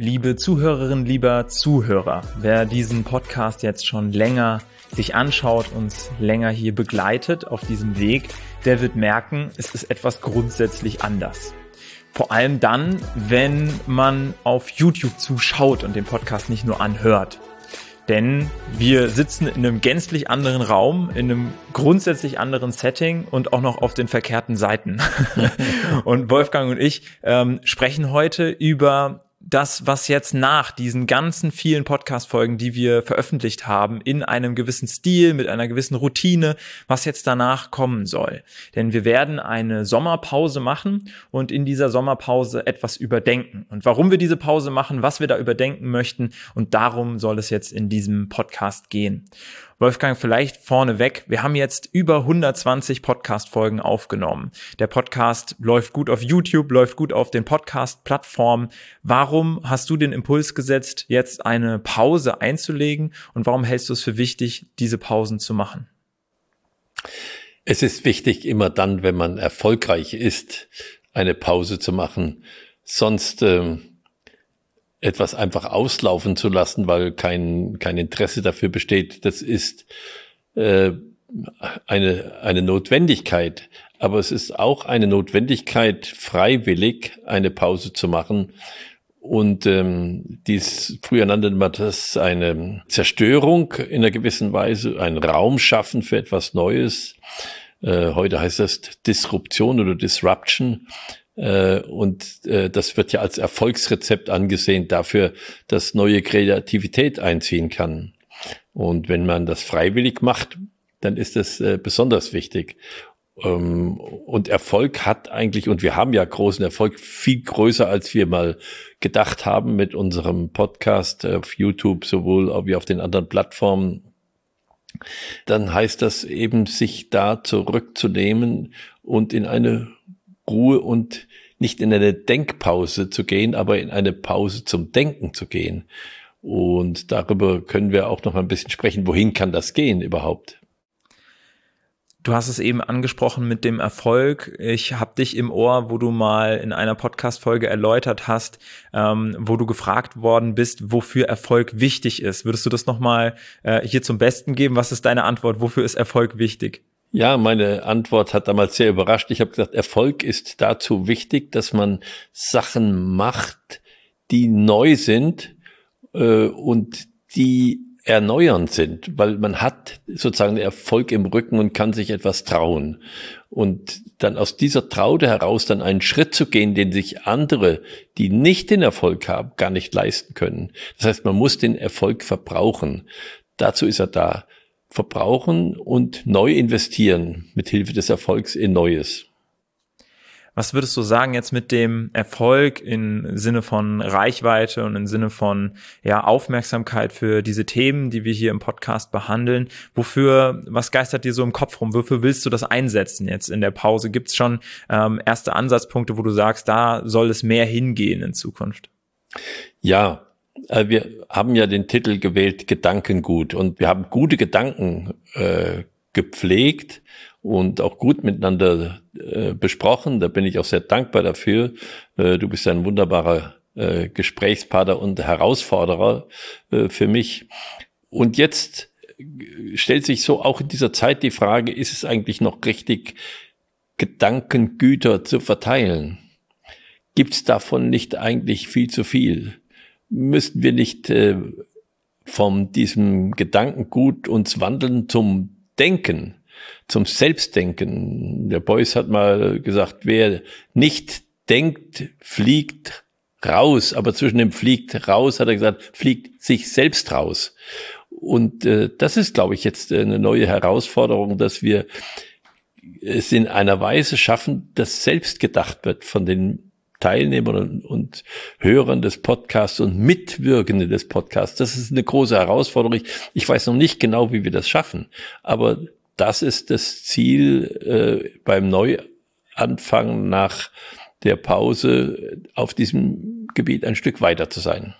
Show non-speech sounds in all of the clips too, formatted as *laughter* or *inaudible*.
Liebe Zuhörerinnen, lieber Zuhörer, wer diesen Podcast jetzt schon länger sich anschaut, uns länger hier begleitet auf diesem Weg, der wird merken, es ist etwas grundsätzlich anders. Vor allem dann, wenn man auf YouTube zuschaut und den Podcast nicht nur anhört. Denn wir sitzen in einem gänzlich anderen Raum, in einem grundsätzlich anderen Setting und auch noch auf den verkehrten Seiten. *laughs* und Wolfgang und ich ähm, sprechen heute über das, was jetzt nach diesen ganzen vielen Podcast-Folgen, die wir veröffentlicht haben, in einem gewissen Stil, mit einer gewissen Routine, was jetzt danach kommen soll. Denn wir werden eine Sommerpause machen und in dieser Sommerpause etwas überdenken. Und warum wir diese Pause machen, was wir da überdenken möchten und darum soll es jetzt in diesem Podcast gehen. Wolfgang, vielleicht vorneweg. Wir haben jetzt über 120 Podcast-Folgen aufgenommen. Der Podcast läuft gut auf YouTube, läuft gut auf den Podcast-Plattformen. Warum hast du den Impuls gesetzt, jetzt eine Pause einzulegen und warum hältst du es für wichtig, diese Pausen zu machen? Es ist wichtig, immer dann, wenn man erfolgreich ist, eine Pause zu machen. Sonst ähm, etwas einfach auslaufen zu lassen, weil kein, kein Interesse dafür besteht, das ist äh, eine, eine Notwendigkeit. Aber es ist auch eine Notwendigkeit, freiwillig eine Pause zu machen. Und ähm, dies früher nannte man das eine Zerstörung in einer gewissen Weise, ein Raum schaffen für etwas Neues. Äh, heute heißt das Disruption oder Disruption. Äh, und äh, das wird ja als Erfolgsrezept angesehen dafür, dass neue Kreativität einziehen kann. Und wenn man das freiwillig macht, dann ist das äh, besonders wichtig. Ähm, und Erfolg hat eigentlich, und wir haben ja großen Erfolg, viel größer, als wir mal gedacht haben mit unserem Podcast auf YouTube, sowohl wie auf den anderen Plattformen. Dann heißt das eben, sich da zurückzunehmen und in eine Ruhe und nicht in eine Denkpause zu gehen, aber in eine Pause zum Denken zu gehen. Und darüber können wir auch noch ein bisschen sprechen. Wohin kann das gehen überhaupt? Du hast es eben angesprochen mit dem Erfolg. Ich habe dich im Ohr, wo du mal in einer Podcast-Folge erläutert hast, ähm, wo du gefragt worden bist, wofür Erfolg wichtig ist. Würdest du das nochmal äh, hier zum Besten geben? Was ist deine Antwort? Wofür ist Erfolg wichtig? Ja, meine Antwort hat damals sehr überrascht. Ich habe gesagt, Erfolg ist dazu wichtig, dass man Sachen macht, die neu sind äh, und die erneuernd sind, weil man hat sozusagen Erfolg im Rücken und kann sich etwas trauen. Und dann aus dieser Traude heraus dann einen Schritt zu gehen, den sich andere, die nicht den Erfolg haben, gar nicht leisten können. Das heißt, man muss den Erfolg verbrauchen. Dazu ist er da verbrauchen und neu investieren mit Hilfe des Erfolgs in Neues. Was würdest du sagen jetzt mit dem Erfolg im Sinne von Reichweite und im Sinne von ja, Aufmerksamkeit für diese Themen, die wir hier im Podcast behandeln? Wofür, was geistert dir so im Kopf rum? Wofür willst du das einsetzen jetzt in der Pause? Gibt es schon ähm, erste Ansatzpunkte, wo du sagst, da soll es mehr hingehen in Zukunft? Ja, wir haben ja den Titel gewählt Gedankengut und wir haben gute Gedanken äh, gepflegt und auch gut miteinander äh, besprochen. Da bin ich auch sehr dankbar dafür. Äh, du bist ein wunderbarer äh, Gesprächspartner und Herausforderer äh, für mich. Und jetzt stellt sich so auch in dieser Zeit die Frage, ist es eigentlich noch richtig, Gedankengüter zu verteilen? Gibt es davon nicht eigentlich viel zu viel? Müssten wir nicht äh, von diesem Gedankengut uns wandeln zum Denken, zum Selbstdenken. Der Beuys hat mal gesagt, wer nicht denkt, fliegt raus, aber zwischen dem fliegt raus, hat er gesagt, fliegt sich selbst raus. Und äh, das ist, glaube ich, jetzt eine neue Herausforderung, dass wir es in einer Weise schaffen, dass selbst gedacht wird von den Teilnehmern und, Hörern des Podcasts und Mitwirkenden des Podcasts. Das ist eine große Herausforderung. Ich, ich weiß noch nicht genau, wie wir das schaffen, aber das ist das Ziel äh, beim Neuanfang nach der Pause auf diesem Gebiet ein Stück weiter zu sein.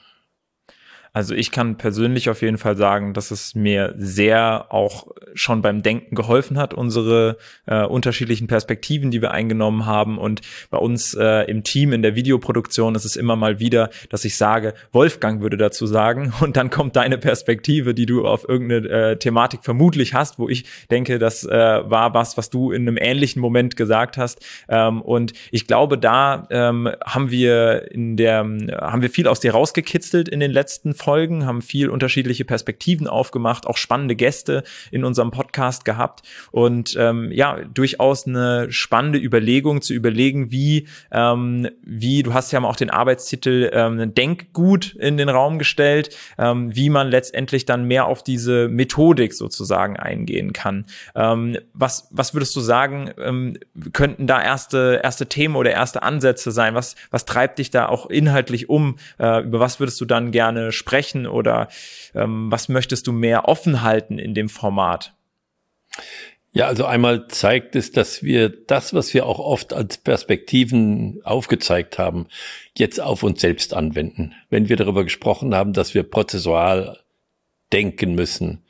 Also ich kann persönlich auf jeden Fall sagen, dass es mir sehr auch schon beim Denken geholfen hat, unsere äh, unterschiedlichen Perspektiven, die wir eingenommen haben. Und bei uns äh, im Team in der Videoproduktion ist es immer mal wieder, dass ich sage, Wolfgang würde dazu sagen, *laughs* und dann kommt deine Perspektive, die du auf irgendeine äh, Thematik vermutlich hast, wo ich denke, das äh, war was, was du in einem ähnlichen Moment gesagt hast. Ähm, und ich glaube, da ähm, haben wir in der, haben wir viel aus dir rausgekitzelt in den letzten Folgen, haben viel unterschiedliche Perspektiven aufgemacht, auch spannende Gäste in unserem Podcast gehabt und ähm, ja, durchaus eine spannende Überlegung zu überlegen, wie, ähm, wie, du hast ja auch den Arbeitstitel ähm, Denkgut in den Raum gestellt, ähm, wie man letztendlich dann mehr auf diese Methodik sozusagen eingehen kann. Ähm, was, was würdest du sagen, ähm, könnten da erste, erste Themen oder erste Ansätze sein? Was, was treibt dich da auch inhaltlich um? Äh, über was würdest du dann gerne sprechen? Sprechen oder ähm, was möchtest du mehr offen halten in dem Format? Ja, also einmal zeigt es, dass wir das, was wir auch oft als Perspektiven aufgezeigt haben, jetzt auf uns selbst anwenden. Wenn wir darüber gesprochen haben, dass wir prozessual denken müssen,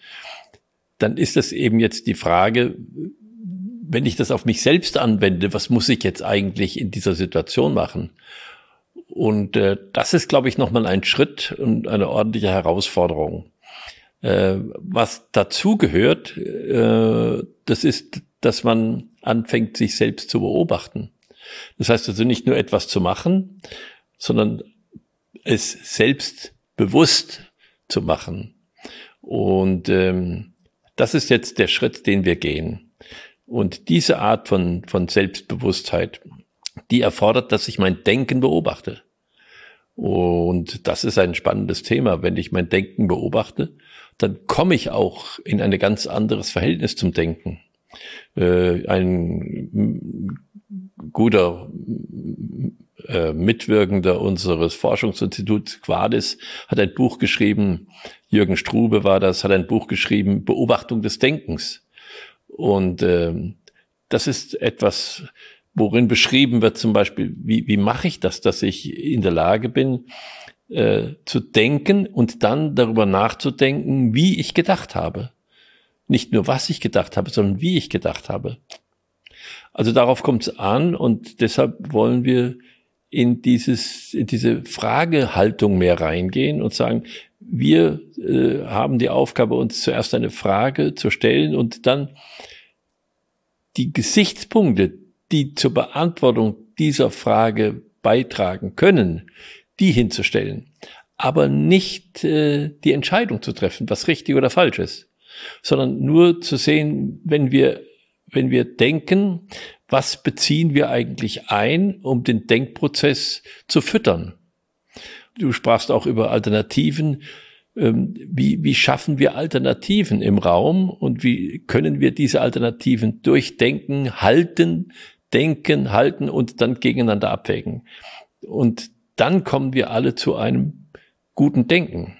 dann ist das eben jetzt die Frage, wenn ich das auf mich selbst anwende, was muss ich jetzt eigentlich in dieser Situation machen? Und äh, das ist, glaube ich, nochmal ein Schritt und eine ordentliche Herausforderung. Äh, was dazu gehört, äh, das ist, dass man anfängt, sich selbst zu beobachten. Das heißt also nicht nur etwas zu machen, sondern es selbst bewusst zu machen. Und ähm, das ist jetzt der Schritt, den wir gehen. Und diese Art von, von Selbstbewusstheit, die erfordert, dass ich mein Denken beobachte. Und das ist ein spannendes Thema. Wenn ich mein Denken beobachte, dann komme ich auch in ein ganz anderes Verhältnis zum Denken. Äh, ein guter äh, Mitwirkender unseres Forschungsinstituts Quadis hat ein Buch geschrieben, Jürgen Strube war das, hat ein Buch geschrieben, Beobachtung des Denkens. Und äh, das ist etwas, worin beschrieben wird zum Beispiel, wie, wie mache ich das, dass ich in der Lage bin, äh, zu denken und dann darüber nachzudenken, wie ich gedacht habe. Nicht nur, was ich gedacht habe, sondern wie ich gedacht habe. Also darauf kommt es an und deshalb wollen wir in dieses, in diese Fragehaltung mehr reingehen und sagen, wir äh, haben die Aufgabe, uns zuerst eine Frage zu stellen und dann die Gesichtspunkte, die zur Beantwortung dieser Frage beitragen können, die hinzustellen, aber nicht äh, die Entscheidung zu treffen, was richtig oder falsch ist, sondern nur zu sehen, wenn wir wenn wir denken, was beziehen wir eigentlich ein, um den Denkprozess zu füttern. Du sprachst auch über Alternativen. Ähm, wie, wie schaffen wir Alternativen im Raum und wie können wir diese Alternativen durchdenken, halten, denken, halten und dann gegeneinander abwägen. Und dann kommen wir alle zu einem guten Denken.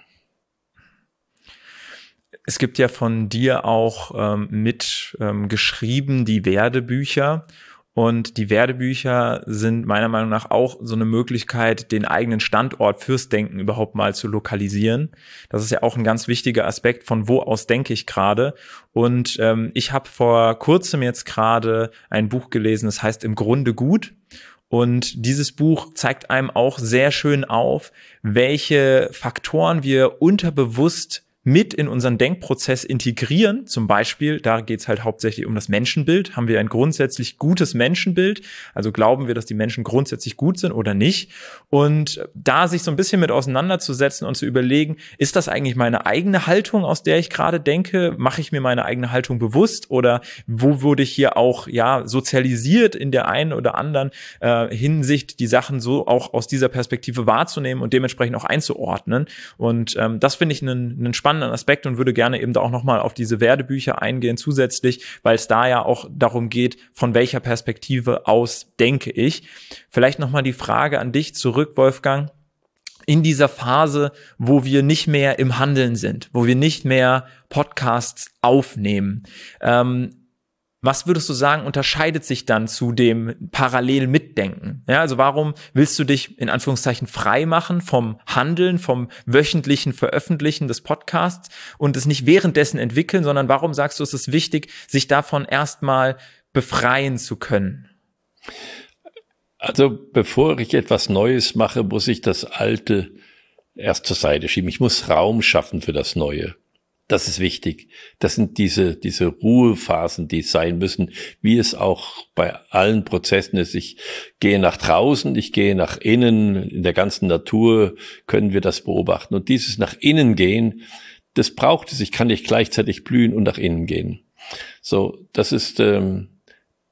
Es gibt ja von dir auch ähm, mit ähm, geschrieben die Werdebücher. Und die Werdebücher sind meiner Meinung nach auch so eine Möglichkeit, den eigenen Standort fürs Denken überhaupt mal zu lokalisieren. Das ist ja auch ein ganz wichtiger Aspekt, von wo aus denke ich gerade. Und ähm, ich habe vor kurzem jetzt gerade ein Buch gelesen, das heißt Im Grunde gut. Und dieses Buch zeigt einem auch sehr schön auf, welche Faktoren wir unterbewusst mit in unseren Denkprozess integrieren. Zum Beispiel, da geht es halt hauptsächlich um das Menschenbild. Haben wir ein grundsätzlich gutes Menschenbild? Also glauben wir, dass die Menschen grundsätzlich gut sind oder nicht? Und da sich so ein bisschen mit auseinanderzusetzen und zu überlegen, ist das eigentlich meine eigene Haltung, aus der ich gerade denke? Mache ich mir meine eigene Haltung bewusst oder wo wurde ich hier auch ja sozialisiert in der einen oder anderen äh, Hinsicht, die Sachen so auch aus dieser Perspektive wahrzunehmen und dementsprechend auch einzuordnen? Und ähm, das finde ich einen, einen spannenden spannenden Aspekt und würde gerne eben da auch nochmal auf diese Werdebücher eingehen zusätzlich, weil es da ja auch darum geht, von welcher Perspektive aus denke ich. Vielleicht nochmal die Frage an dich zurück, Wolfgang in dieser Phase, wo wir nicht mehr im Handeln sind, wo wir nicht mehr Podcasts aufnehmen. Ähm, was würdest du sagen, unterscheidet sich dann zu dem parallel Mitdenken? Ja, also warum willst du dich in Anführungszeichen frei machen vom Handeln, vom wöchentlichen Veröffentlichen des Podcasts und es nicht währenddessen entwickeln, sondern warum sagst du, es ist wichtig, sich davon erstmal befreien zu können? Also bevor ich etwas Neues mache, muss ich das Alte erst zur Seite schieben. Ich muss Raum schaffen für das Neue. Das ist wichtig. Das sind diese, diese Ruhephasen, die sein müssen, wie es auch bei allen Prozessen ist. Ich gehe nach draußen, ich gehe nach innen. In der ganzen Natur können wir das beobachten. Und dieses nach innen gehen, das braucht es. Ich kann nicht gleichzeitig blühen und nach innen gehen. So, das ist, ähm,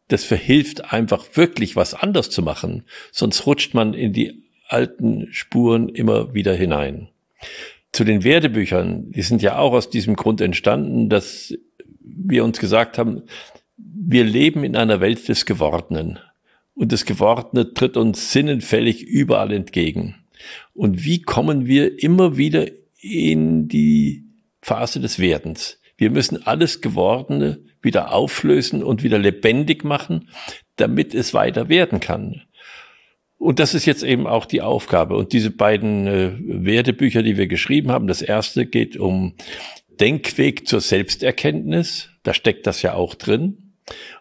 das verhilft einfach wirklich was anders zu machen. Sonst rutscht man in die alten Spuren immer wieder hinein zu den Werdebüchern, die sind ja auch aus diesem Grund entstanden, dass wir uns gesagt haben, wir leben in einer Welt des Gewordenen. Und das Gewordene tritt uns sinnenfällig überall entgegen. Und wie kommen wir immer wieder in die Phase des Werdens? Wir müssen alles Gewordene wieder auflösen und wieder lebendig machen, damit es weiter werden kann. Und das ist jetzt eben auch die Aufgabe. Und diese beiden äh, Wertebücher, die wir geschrieben haben, das erste geht um Denkweg zur Selbsterkenntnis. Da steckt das ja auch drin.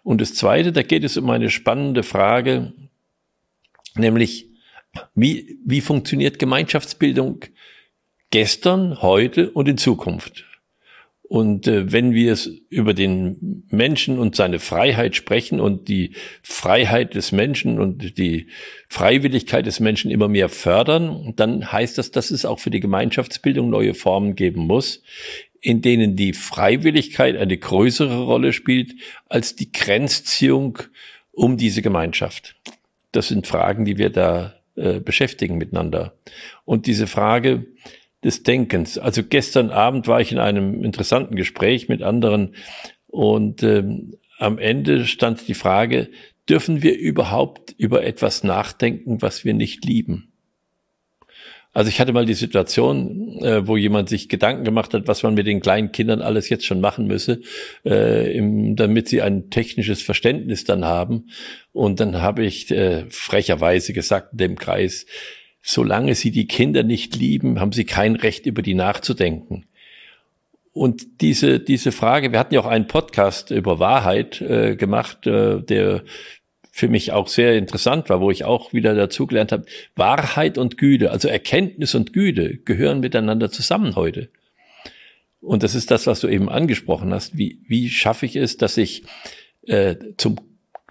Und das zweite, da geht es um eine spannende Frage, nämlich wie, wie funktioniert Gemeinschaftsbildung gestern, heute und in Zukunft? Und äh, wenn wir es über den Menschen und seine Freiheit sprechen und die Freiheit des Menschen und die Freiwilligkeit des Menschen immer mehr fördern, dann heißt das, dass es auch für die Gemeinschaftsbildung neue Formen geben muss, in denen die Freiwilligkeit eine größere Rolle spielt als die Grenzziehung um diese Gemeinschaft. Das sind Fragen, die wir da äh, beschäftigen miteinander. Und diese Frage, des Denkens. Also gestern Abend war ich in einem interessanten Gespräch mit anderen und ähm, am Ende stand die Frage, dürfen wir überhaupt über etwas nachdenken, was wir nicht lieben? Also ich hatte mal die Situation, äh, wo jemand sich Gedanken gemacht hat, was man mit den kleinen Kindern alles jetzt schon machen müsse, äh, im, damit sie ein technisches Verständnis dann haben. Und dann habe ich äh, frecherweise gesagt in dem Kreis, solange sie die Kinder nicht lieben, haben sie kein Recht, über die nachzudenken. Und diese, diese Frage, wir hatten ja auch einen Podcast über Wahrheit äh, gemacht, äh, der für mich auch sehr interessant war, wo ich auch wieder dazugelernt habe, Wahrheit und Güte, also Erkenntnis und Güte gehören miteinander zusammen heute. Und das ist das, was du eben angesprochen hast. Wie, wie schaffe ich es, dass ich äh, zum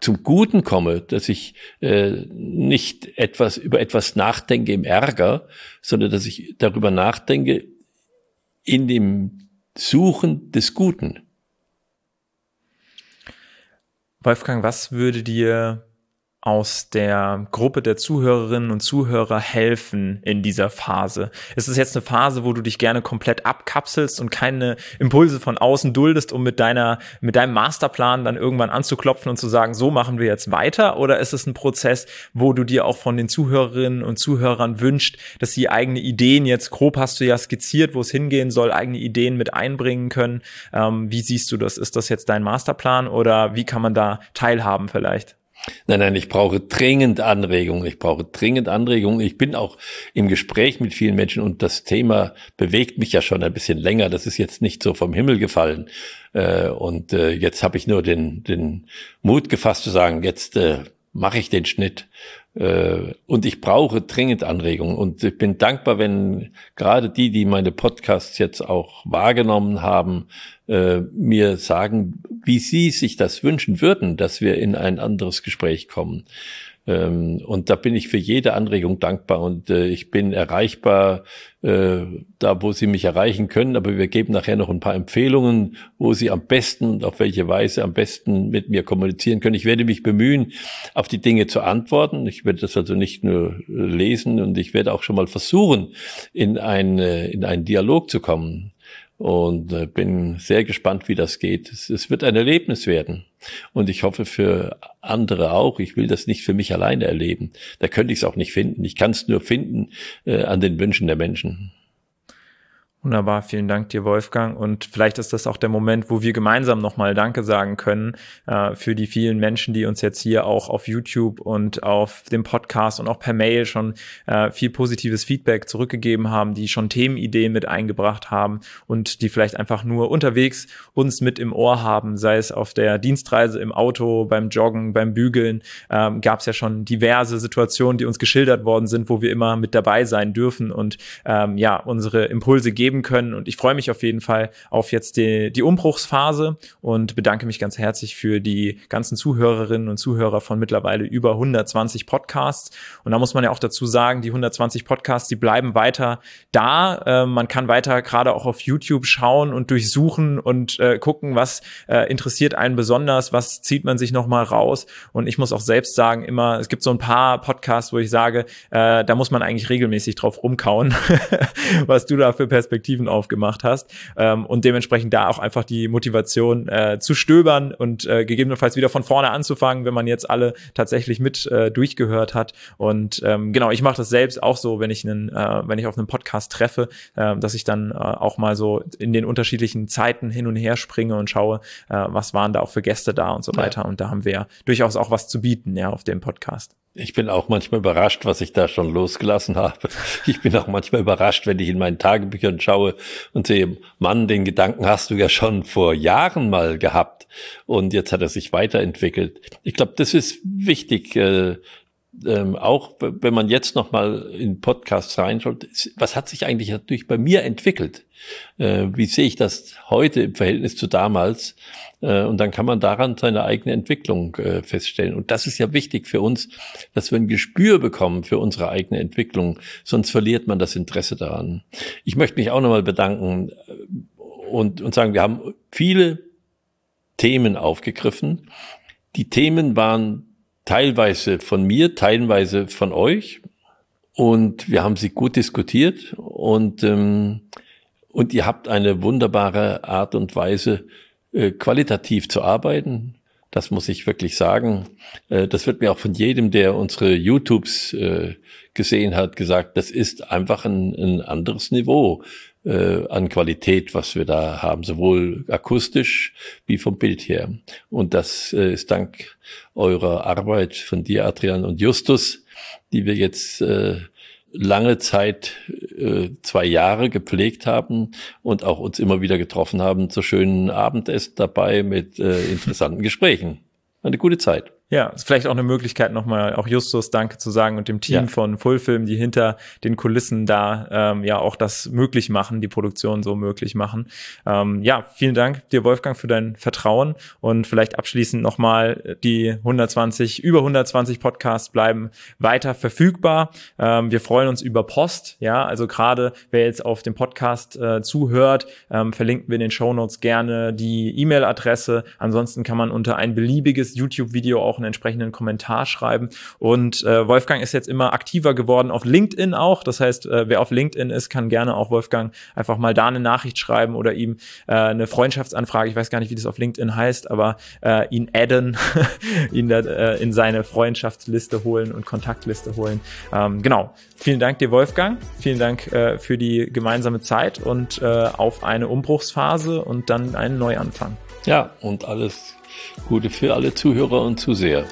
zum Guten komme, dass ich äh, nicht etwas über etwas nachdenke im Ärger, sondern dass ich darüber nachdenke in dem Suchen des Guten. Wolfgang, was würde dir aus der Gruppe der Zuhörerinnen und Zuhörer helfen in dieser Phase? Ist es jetzt eine Phase, wo du dich gerne komplett abkapselst und keine Impulse von außen duldest, um mit deiner, mit deinem Masterplan dann irgendwann anzuklopfen und zu sagen, so machen wir jetzt weiter? Oder ist es ein Prozess, wo du dir auch von den Zuhörerinnen und Zuhörern wünscht, dass sie eigene Ideen jetzt, grob hast du ja skizziert, wo es hingehen soll, eigene Ideen mit einbringen können? Ähm, wie siehst du das? Ist das jetzt dein Masterplan oder wie kann man da teilhaben vielleicht? Nein, nein, ich brauche dringend Anregungen. Ich brauche dringend Anregungen. Ich bin auch im Gespräch mit vielen Menschen und das Thema bewegt mich ja schon ein bisschen länger. Das ist jetzt nicht so vom Himmel gefallen. Äh, und äh, jetzt habe ich nur den, den Mut gefasst zu sagen, jetzt äh, mache ich den Schnitt. Und ich brauche dringend Anregungen. Und ich bin dankbar, wenn gerade die, die meine Podcasts jetzt auch wahrgenommen haben, mir sagen, wie Sie sich das wünschen würden, dass wir in ein anderes Gespräch kommen. Ähm, und da bin ich für jede Anregung dankbar und äh, ich bin erreichbar äh, da, wo Sie mich erreichen können. Aber wir geben nachher noch ein paar Empfehlungen, wo Sie am besten und auf welche Weise am besten mit mir kommunizieren können. Ich werde mich bemühen, auf die Dinge zu antworten. Ich werde das also nicht nur lesen und ich werde auch schon mal versuchen, in, ein, in einen Dialog zu kommen und äh, bin sehr gespannt, wie das geht. Es, wird ein Erlebnis werden und ich hoffe für andere auch. Ich will das nicht für mich alleine erleben. Da könnte ich es auch nicht finden. Ich kann es nur finden äh, an den Wünschen der Menschen. Wunderbar, vielen Dank dir, Wolfgang. Und vielleicht ist das auch der Moment, wo wir gemeinsam nochmal Danke sagen können äh, für die vielen Menschen, die uns jetzt hier auch auf YouTube und auf dem Podcast und auch per Mail schon äh, viel positives Feedback zurückgegeben haben, die schon Themenideen mit eingebracht haben und die vielleicht einfach nur unterwegs uns mit im Ohr haben, sei es auf der Dienstreise im Auto, beim Joggen, beim Bügeln. Ähm, Gab es ja schon diverse Situationen, die uns geschildert worden sind, wo wir immer mit dabei sein dürfen und ähm, ja, unsere Impulse geben geben können. Und ich freue mich auf jeden Fall auf jetzt die, die Umbruchsphase und bedanke mich ganz herzlich für die ganzen Zuhörerinnen und Zuhörer von mittlerweile über 120 Podcasts. Und da muss man ja auch dazu sagen, die 120 Podcasts, die bleiben weiter da. Äh, man kann weiter gerade auch auf YouTube schauen und durchsuchen und äh, gucken, was äh, interessiert einen besonders, was zieht man sich nochmal raus. Und ich muss auch selbst sagen, immer, es gibt so ein paar Podcasts, wo ich sage, äh, da muss man eigentlich regelmäßig drauf rumkauen, *laughs* was du da für Perspektiven Perspektiven aufgemacht hast ähm, und dementsprechend da auch einfach die Motivation äh, zu stöbern und äh, gegebenenfalls wieder von vorne anzufangen, wenn man jetzt alle tatsächlich mit äh, durchgehört hat. Und ähm, genau, ich mache das selbst auch so, wenn ich einen, äh, wenn ich auf einen Podcast treffe, äh, dass ich dann äh, auch mal so in den unterschiedlichen Zeiten hin und her springe und schaue, äh, was waren da auch für Gäste da und so weiter. Ja. Und da haben wir ja durchaus auch was zu bieten, ja, auf dem Podcast. Ich bin auch manchmal überrascht, was ich da schon losgelassen habe. Ich bin auch manchmal überrascht, wenn ich in meinen Tagebüchern schaue und sehe, Mann, den Gedanken hast du ja schon vor Jahren mal gehabt und jetzt hat er sich weiterentwickelt. Ich glaube, das ist wichtig, äh, ähm, auch wenn man jetzt noch mal in Podcasts reinschaut, was hat sich eigentlich natürlich bei mir entwickelt? Äh, wie sehe ich das heute im Verhältnis zu damals? Äh, und dann kann man daran seine eigene Entwicklung äh, feststellen. Und das ist ja wichtig für uns, dass wir ein Gespür bekommen für unsere eigene Entwicklung, sonst verliert man das Interesse daran. Ich möchte mich auch nochmal bedanken äh, und, und sagen, wir haben viele Themen aufgegriffen. Die Themen waren teilweise von mir, teilweise von euch. Und wir haben sie gut diskutiert und, ähm, und ihr habt eine wunderbare Art und Weise, äh, qualitativ zu arbeiten. Das muss ich wirklich sagen. Äh, das wird mir auch von jedem, der unsere YouTubes äh, gesehen hat, gesagt, das ist einfach ein, ein anderes Niveau äh, an Qualität, was wir da haben, sowohl akustisch wie vom Bild her. Und das ist dank eurer Arbeit von dir, Adrian und Justus, die wir jetzt äh, lange Zeit, äh, zwei Jahre gepflegt haben und auch uns immer wieder getroffen haben zu schönen Abendessen dabei mit äh, interessanten Gesprächen. Eine gute Zeit. Ja, ist vielleicht auch eine Möglichkeit, nochmal auch Justus Danke zu sagen und dem Team ja. von Fullfilm, die hinter den Kulissen da ähm, ja auch das möglich machen, die Produktion so möglich machen. Ähm, ja, vielen Dank dir, Wolfgang, für dein Vertrauen und vielleicht abschließend nochmal die 120, über 120 Podcasts bleiben weiter verfügbar. Ähm, wir freuen uns über Post, ja, also gerade wer jetzt auf dem Podcast äh, zuhört, ähm, verlinken wir in den Show Notes gerne die E-Mail-Adresse. Ansonsten kann man unter ein beliebiges YouTube-Video auch auch einen entsprechenden Kommentar schreiben. Und äh, Wolfgang ist jetzt immer aktiver geworden auf LinkedIn auch. Das heißt, äh, wer auf LinkedIn ist, kann gerne auch Wolfgang einfach mal da eine Nachricht schreiben oder ihm äh, eine Freundschaftsanfrage, ich weiß gar nicht, wie das auf LinkedIn heißt, aber äh, ihn adden, *laughs* ihn da, äh, in seine Freundschaftsliste holen und Kontaktliste holen. Ähm, genau. Vielen Dank dir, Wolfgang. Vielen Dank äh, für die gemeinsame Zeit und äh, auf eine Umbruchsphase und dann einen Neuanfang. Ja, und alles Gute für alle Zuhörer und Zuseher.